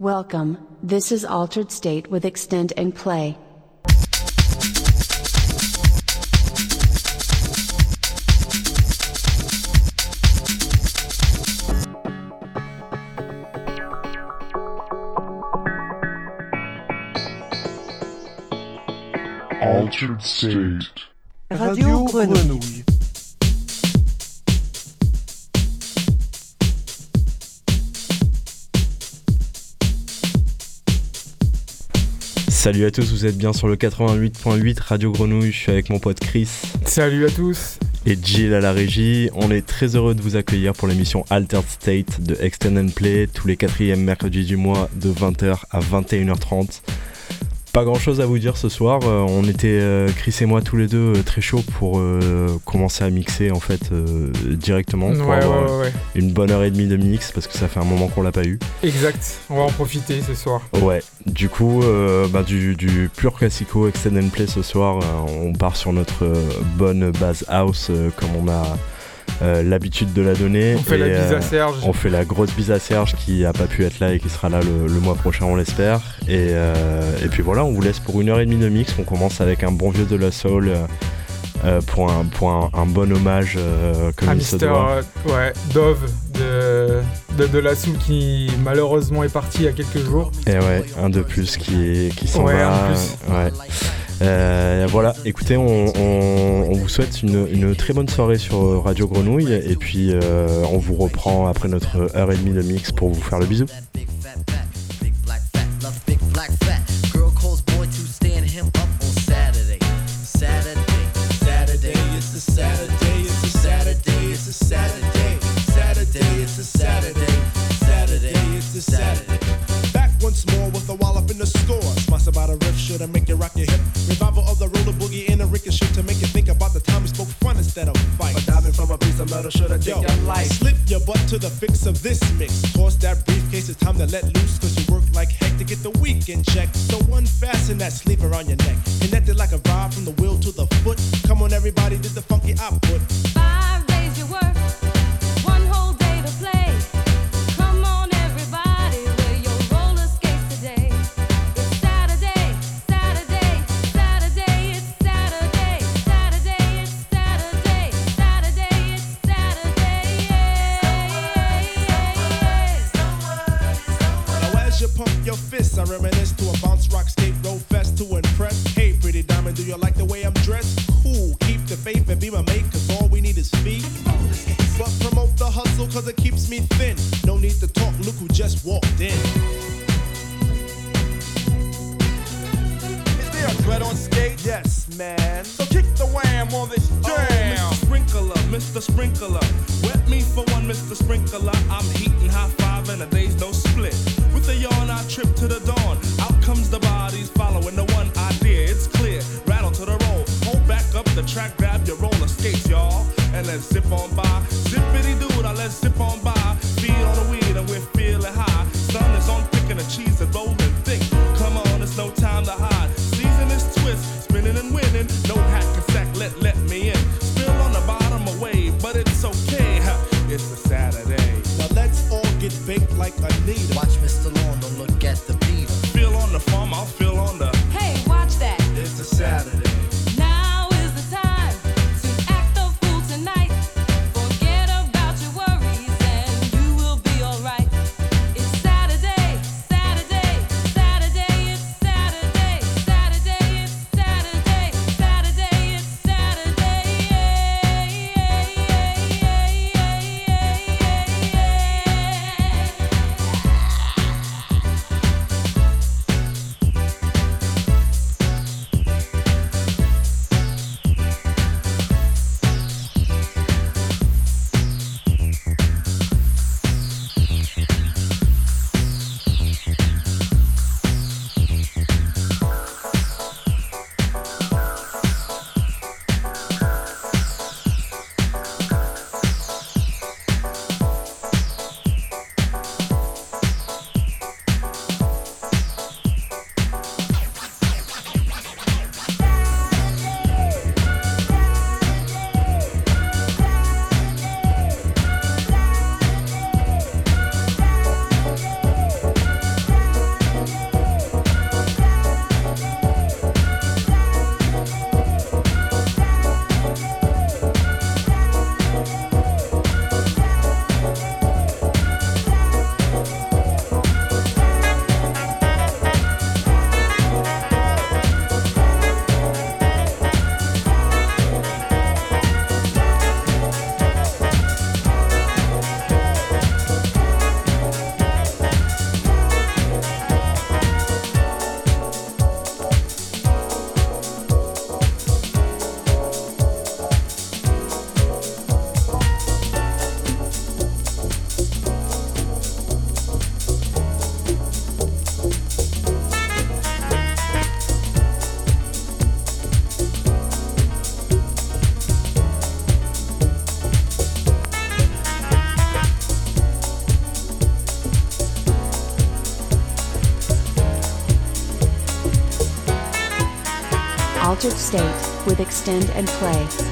Welcome, this is Altered State with Extend and Play. Altered State. Radio Grenouille. Salut à tous, vous êtes bien sur le 88.8 Radio Grenouille, je suis avec mon pote Chris Salut à tous. et Jill à la régie. On est très heureux de vous accueillir pour l'émission Altered State de Extend and Play tous les quatrièmes mercredis du mois de 20h à 21h30. Pas grand chose à vous dire ce soir, euh, on était euh, Chris et moi tous les deux euh, très chauds pour commencer à mixer en fait directement pour Ouais, ouais, avoir ouais, ouais. une bonne heure et demie de mix parce que ça fait un moment qu'on l'a pas eu. Exact. On va en profiter ce soir. Ouais, du coup, bah, du, du pur classico extend and play ce soir, on part sur notre bonne base house comme on a euh, l'habitude de la donner. On fait Et, la bise euh, à Serge. on fait la grosse bise à Serge qui a pas pu être là et qui sera là le, le mois prochain, on l'espère. Et, euh, et puis voilà, on vous laisse pour une heure et demie de mix. On commence avec un bon vieux de la soul euh, pour, un, pour un, un bon hommage euh, comme à il se Mister doit. euh, ouais, Dove de, de, de la Sou qui malheureusement est parti il y a quelques jours. Et ouais, un de plus qui, qui s'en Ouais, va. un de plus. Ouais. Euh, voilà, écoutez, on, vous souhaite une, très bonne soirée sur euh, Radio Grenouille. Et puis euh, on vous reprend après notre heure et demie de mix pour vous faire le bisou. To make you think about the time we spoke fun instead of fight. A diving from a piece of metal, should I take Yo, your life? Slip your butt to the fix of this mix. Toss that briefcase, it's time to let loose, cause you work like heck to get the weekend check. So unfasten that sleeve around your neck. Connected like a vibe from the wheel to the foot. Come on, everybody, this the funky output. Five your fists, I reminisce to a bounce rock skate road fest to impress. Hey, pretty diamond, do you like the way I'm dressed? Cool, keep the faith and be my mate, cause all we need is feet. But promote the hustle, cause it keeps me thin. No need to talk, look who just walked in. Is there a threat on skate? Yes, man. So kick the wham on this oh, jam. Oh, Mr. Sprinkler, Mr. Sprinkler. Wet me for one, Mr. Sprinkler. I'm heating high five and a day's no split. A yawn, I trip to the dawn. Out comes the bodies following the one idea. It's clear. Rattle to the roll. Hold back up the track, grab your roller skates, y'all. And let's zip on by. Zippity doo now let's zip on by. Feed on the weed and we're feeling high. Sun is on picking the cheese and rolling thick. Come on, it's no time to hide. Season is twist, spinning and winning. No hack and sack, let let me in. Spill on the bottom away, but it's okay. It's a Saturday. Now let's all get baked like Anita. Watch farm, I'll feel State with Extend and Play.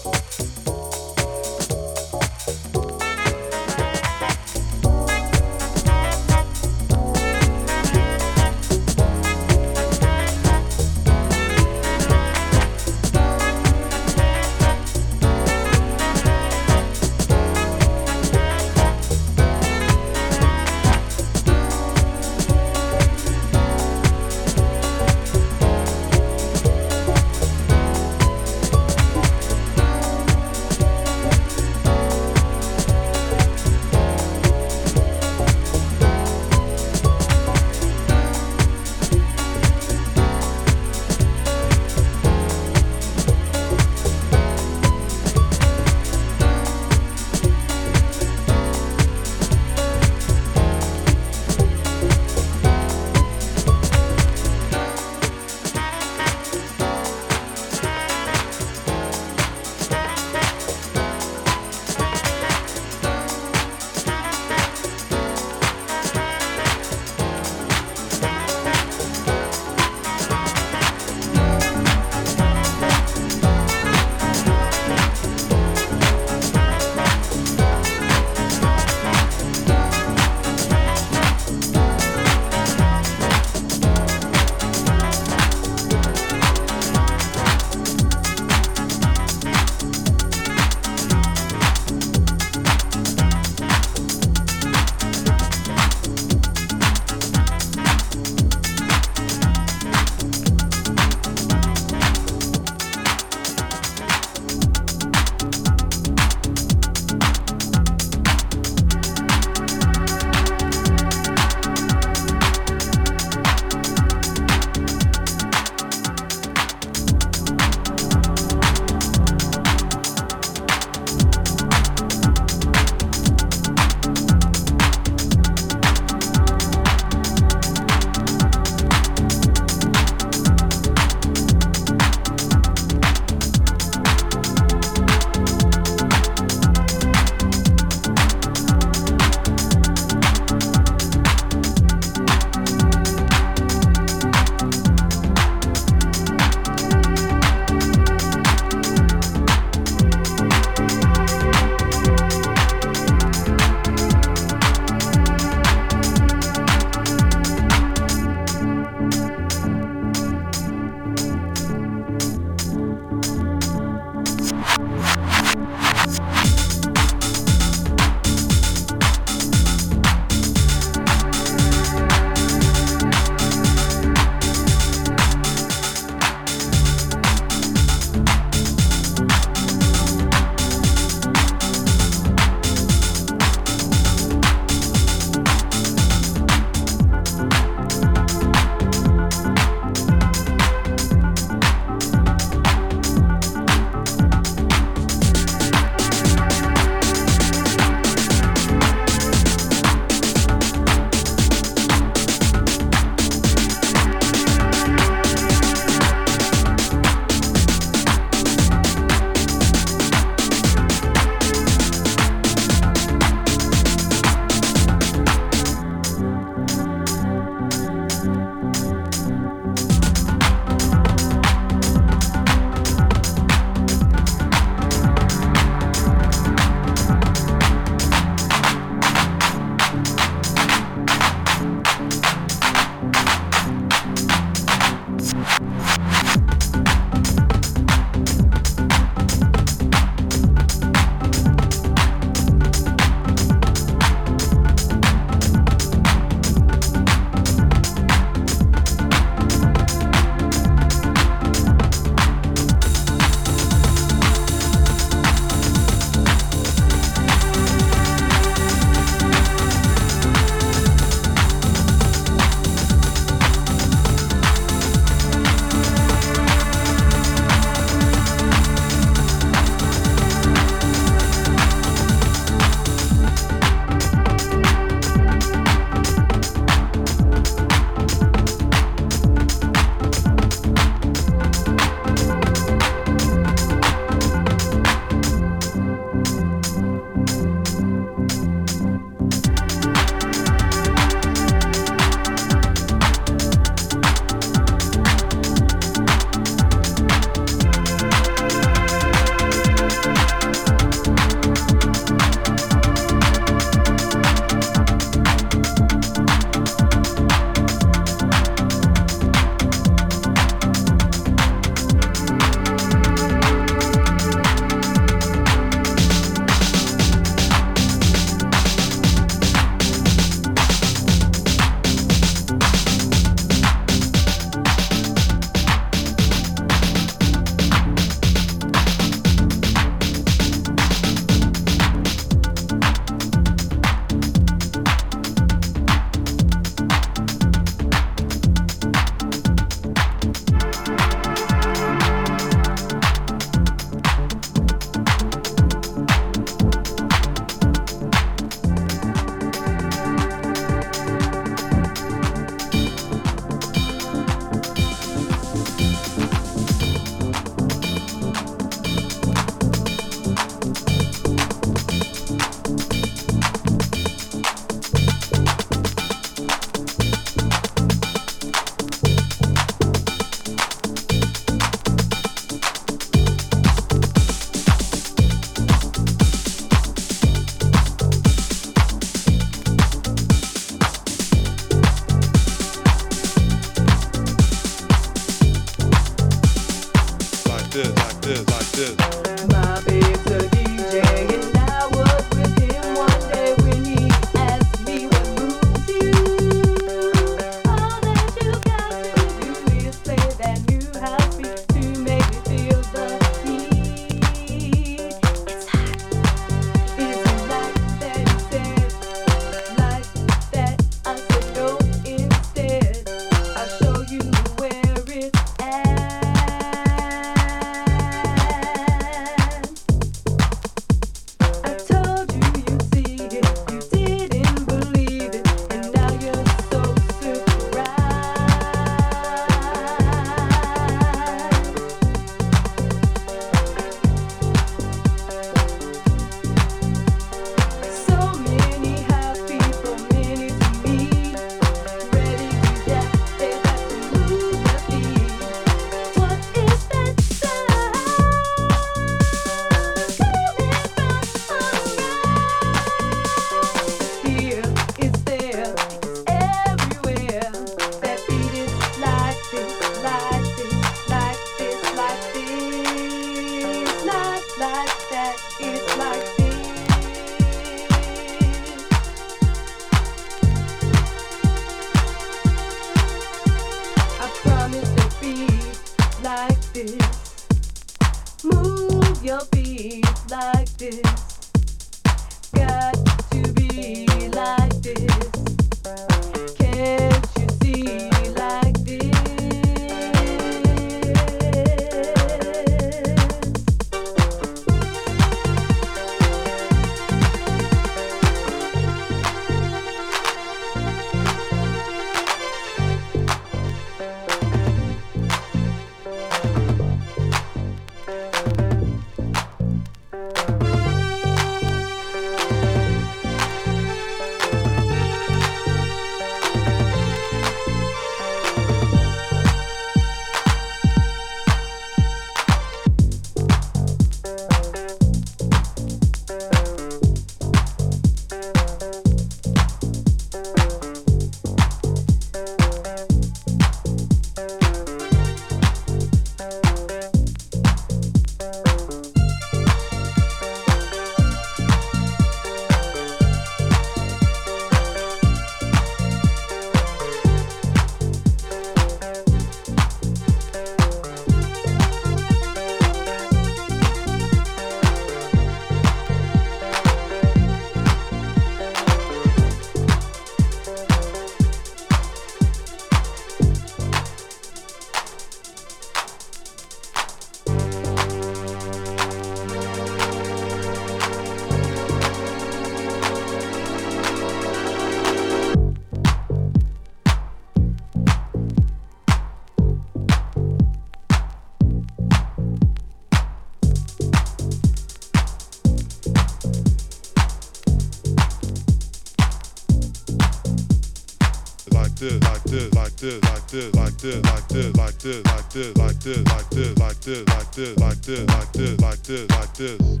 This, like this, like this, like this, like this, like this, like this, like this, like this, like this, like this, like this, like this, like.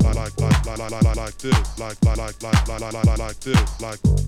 Like like like like like this, like like like like like like like this, like.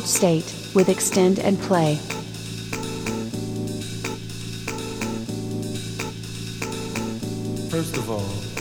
State, with Extend and Play. First of all,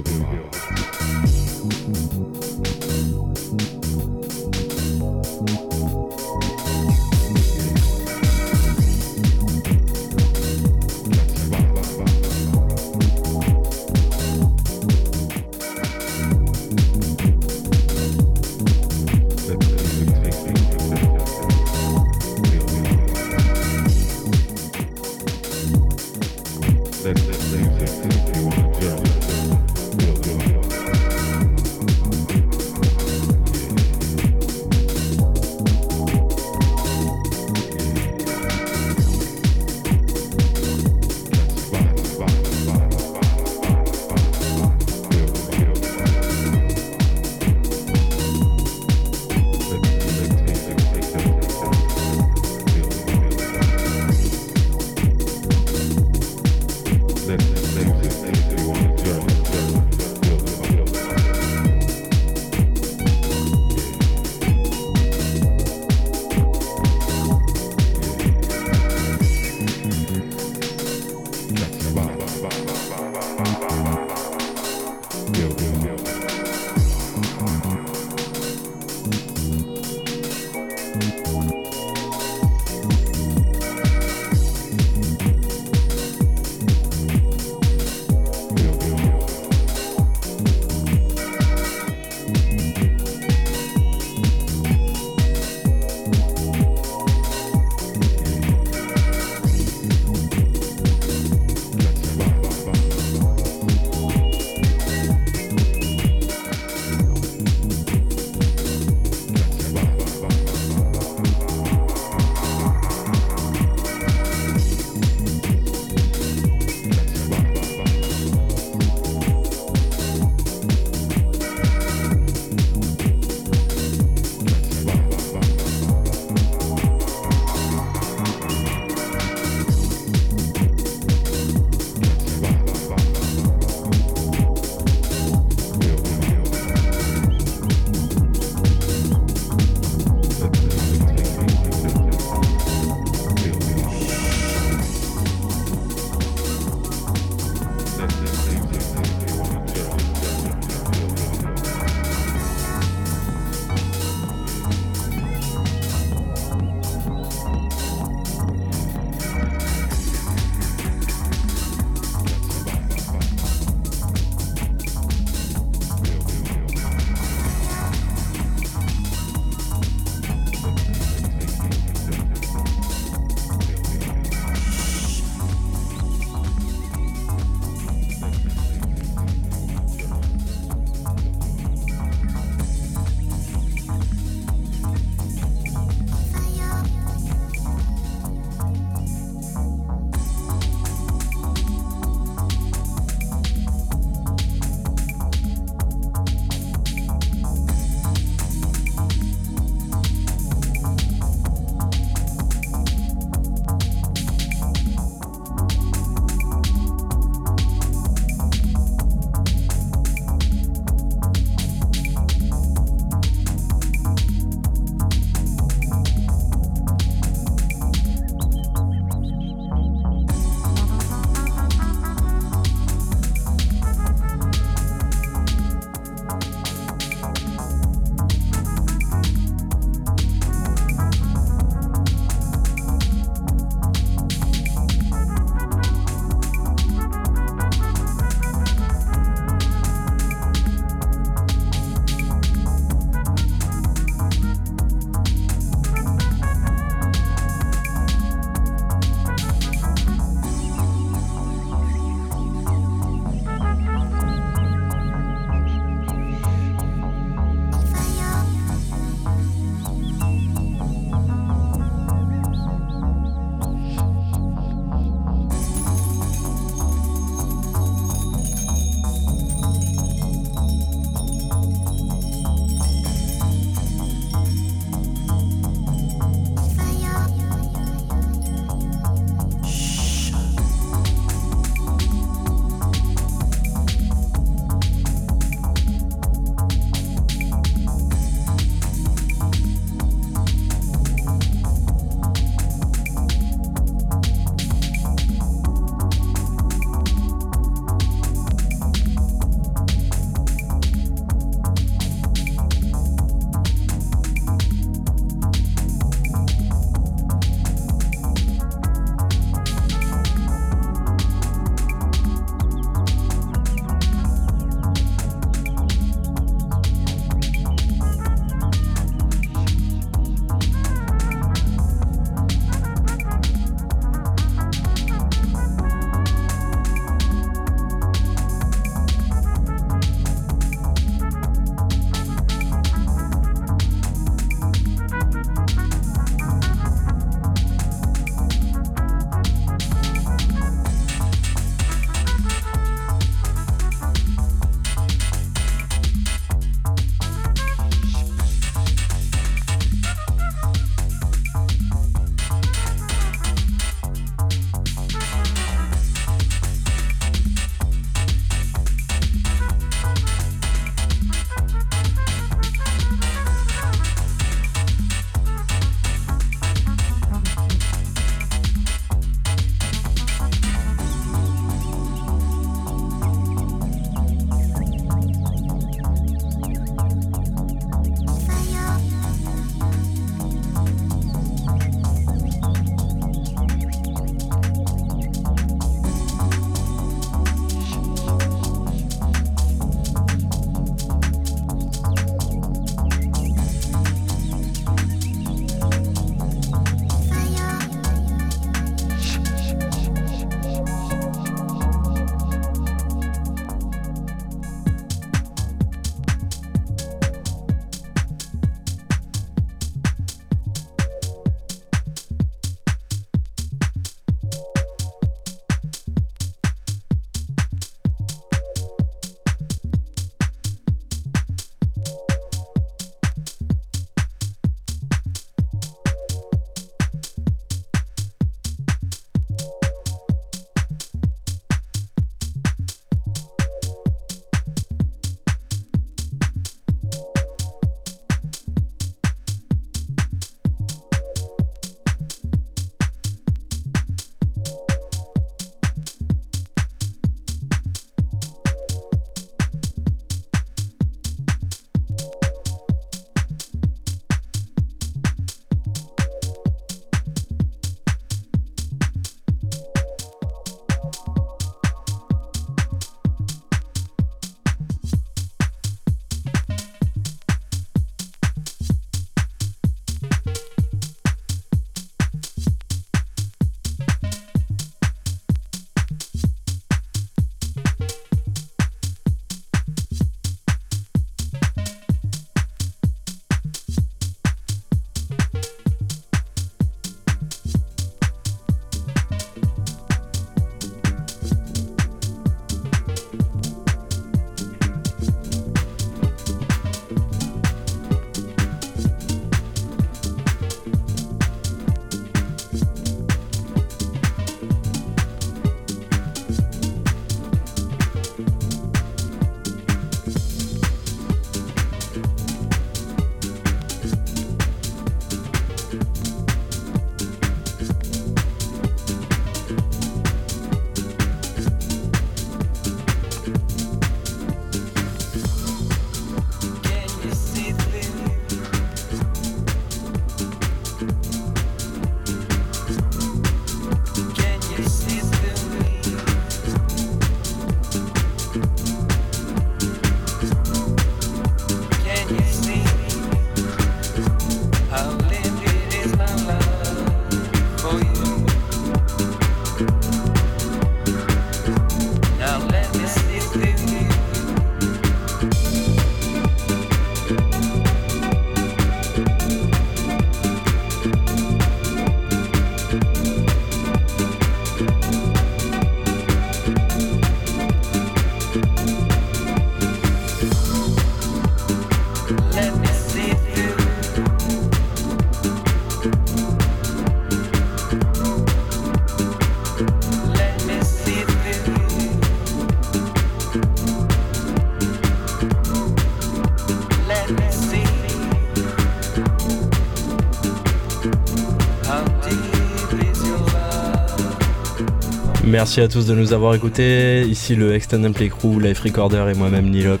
Merci à tous de nous avoir écoutés. Ici le Extended Play Crew, Life Recorder et moi-même Nilok.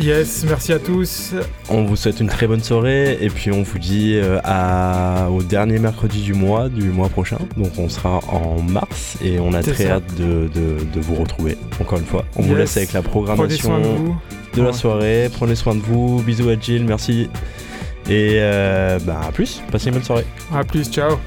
Yes, merci à tous. On vous souhaite une très bonne soirée et puis on vous dit euh, à, au dernier mercredi du mois, du mois prochain. Donc on sera en mars et on a très ça. hâte de, de- de vous retrouver. Encore une fois, on vous laisse avec la programmation de vous. de la soirée. Prenez soin de vous. Bisous à Jill, merci. Et euh, bah à plus. Passez une bonne soirée. À plus, ciao.